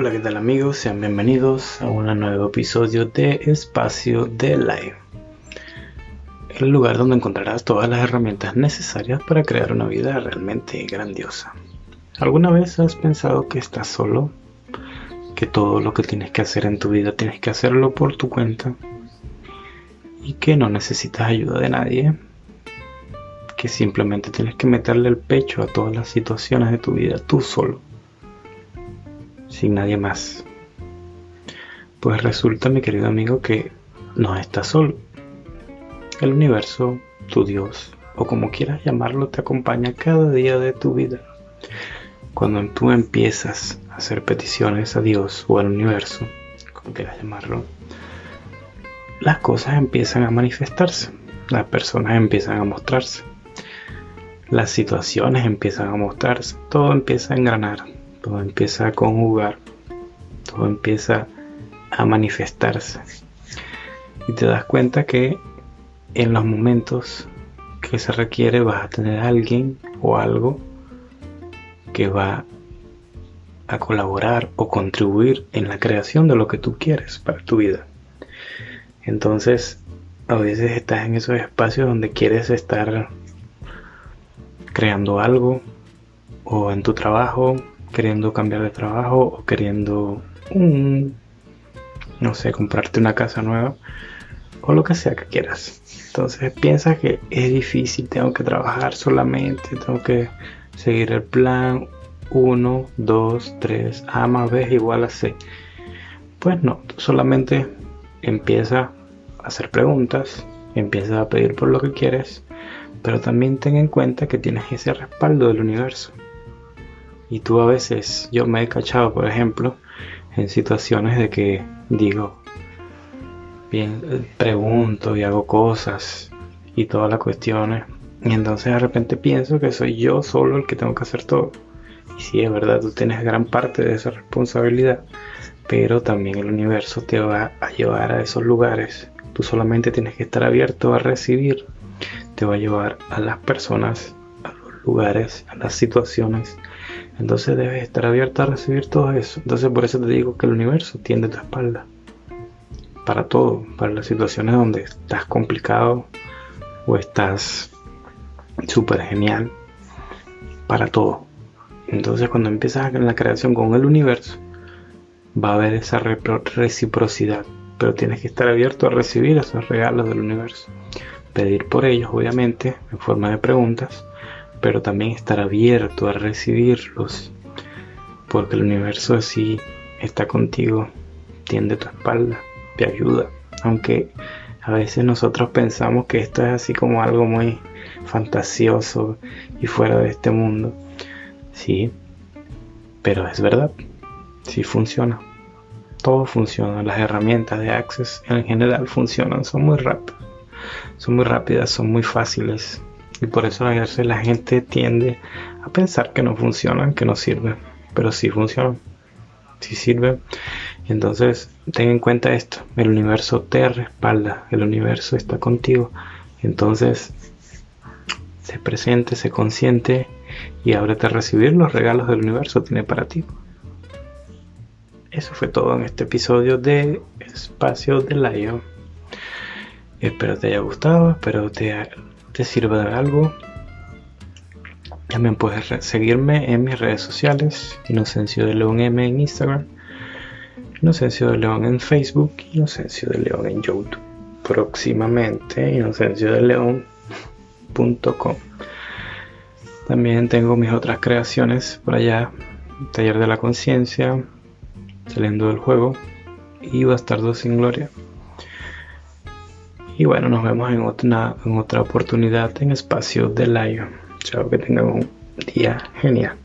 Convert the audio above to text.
Hola, ¿qué tal amigos? Sean bienvenidos a un nuevo episodio de Espacio de Live. El lugar donde encontrarás todas las herramientas necesarias para crear una vida realmente grandiosa. ¿Alguna vez has pensado que estás solo? Que todo lo que tienes que hacer en tu vida tienes que hacerlo por tu cuenta? Y que no necesitas ayuda de nadie? Que simplemente tienes que meterle el pecho a todas las situaciones de tu vida tú solo sin nadie más. Pues resulta, mi querido amigo, que no estás solo. El universo, tu Dios, o como quieras llamarlo, te acompaña cada día de tu vida. Cuando tú empiezas a hacer peticiones a Dios o al universo, como quieras llamarlo, las cosas empiezan a manifestarse, las personas empiezan a mostrarse, las situaciones empiezan a mostrarse, todo empieza a engranar, todo empieza a conjugar, todo empieza a manifestarse. Y te das cuenta que en los momentos que se requiere vas a tener alguien o algo que va a colaborar o contribuir en la creación de lo que tú quieres para tu vida. Entonces, a veces estás en esos espacios donde quieres estar creando algo o en tu trabajo queriendo cambiar de trabajo o queriendo, no sé, comprarte una casa nueva o lo que sea que quieras. Entonces piensas que es difícil, tengo que trabajar solamente, tengo que seguir el plan 1, 2, 3, A más B igual a C. Pues no, solamente empieza a hacer preguntas, empieza a pedir por lo que quieres, pero también ten en cuenta que tienes ese respaldo del universo. Y tú a veces, yo me he cachado, por ejemplo, en situaciones de que digo, bien, pregunto y hago cosas y todas las cuestiones. Y entonces de repente pienso que soy yo solo el que tengo que hacer todo. Y sí, es verdad, tú tienes gran parte de esa responsabilidad, pero también el universo te va a llevar a esos lugares. Tú solamente tienes que estar abierto a recibir. Te va a llevar a las personas, lugares, a las situaciones entonces debes estar abierto a recibir todo eso. Entonces por eso te digo que el universo tiende tu espalda. Para todo, para las situaciones donde estás complicado o estás súper genial. Para todo. Entonces cuando empiezas la creación con el universo, va a haber esa reciprocidad. Pero tienes que estar abierto a recibir esos regalos del universo. Pedir por ellos, obviamente, en forma de preguntas pero también estar abierto a recibirlos, porque el universo así está contigo, tiende tu espalda, te ayuda, aunque a veces nosotros pensamos que esto es así como algo muy fantasioso y fuera de este mundo, sí, pero es verdad, sí funciona. Todo funciona, las herramientas de Access en general funcionan, son muy rápidas, son muy rápidas, son muy fáciles, y por eso a la gente tiende a pensar que no funcionan, que no sirven. Pero sí funcionan. Sí sirven. entonces ten en cuenta esto. El universo te respalda. El universo está contigo. Entonces, se presente, se consciente y ábrete a recibir los regalos del universo tiene para ti. Eso fue todo en este episodio de Espacio de Lion. Espero te haya gustado, espero te te sirva de algo. También puedes seguirme en mis redes sociales, Inocencio de León M en Instagram, Inocencio de León en Facebook, Inocencio de León en YouTube. Próximamente, Inocencio de León.com. También tengo mis otras creaciones por allá, Taller de la Conciencia, Saliendo del Juego y Bastardo sin Gloria. Y bueno, nos vemos en otra, en otra oportunidad en Espacio de Lion. Chao, que tengan un día genial.